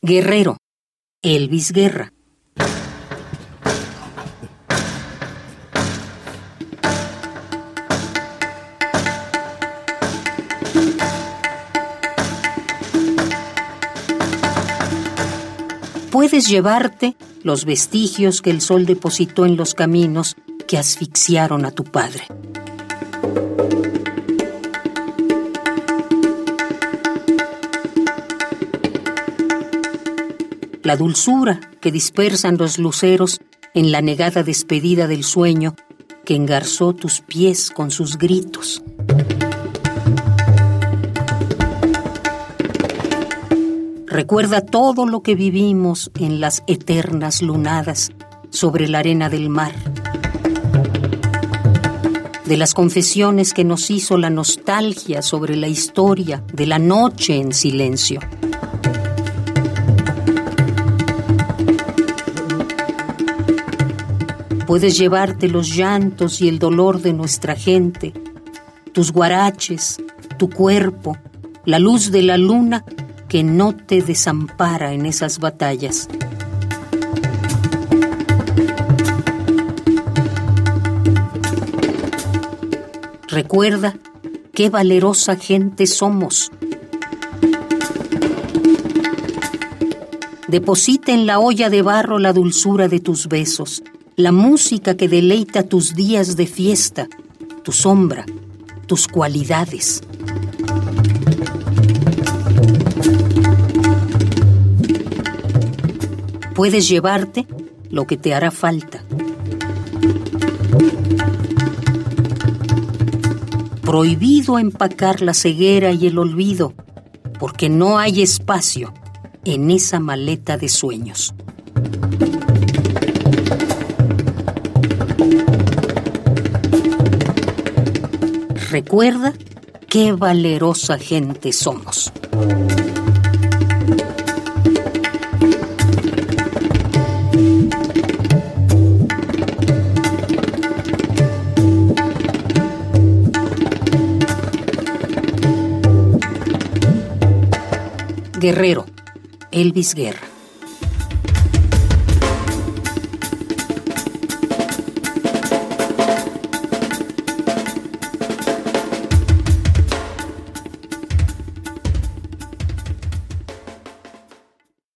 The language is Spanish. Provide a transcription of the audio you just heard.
Guerrero, Elvis Guerra. Puedes llevarte los vestigios que el sol depositó en los caminos que asfixiaron a tu padre. La dulzura que dispersan los luceros en la negada despedida del sueño que engarzó tus pies con sus gritos. Recuerda todo lo que vivimos en las eternas lunadas sobre la arena del mar. De las confesiones que nos hizo la nostalgia sobre la historia de la noche en silencio. Puedes llevarte los llantos y el dolor de nuestra gente, tus guaraches, tu cuerpo, la luz de la luna que no te desampara en esas batallas. Recuerda qué valerosa gente somos. Deposita en la olla de barro la dulzura de tus besos, la música que deleita tus días de fiesta, tu sombra, tus cualidades. puedes llevarte lo que te hará falta. Prohibido empacar la ceguera y el olvido, porque no hay espacio en esa maleta de sueños. Recuerda qué valerosa gente somos. Guerrero, Elvis Guerra.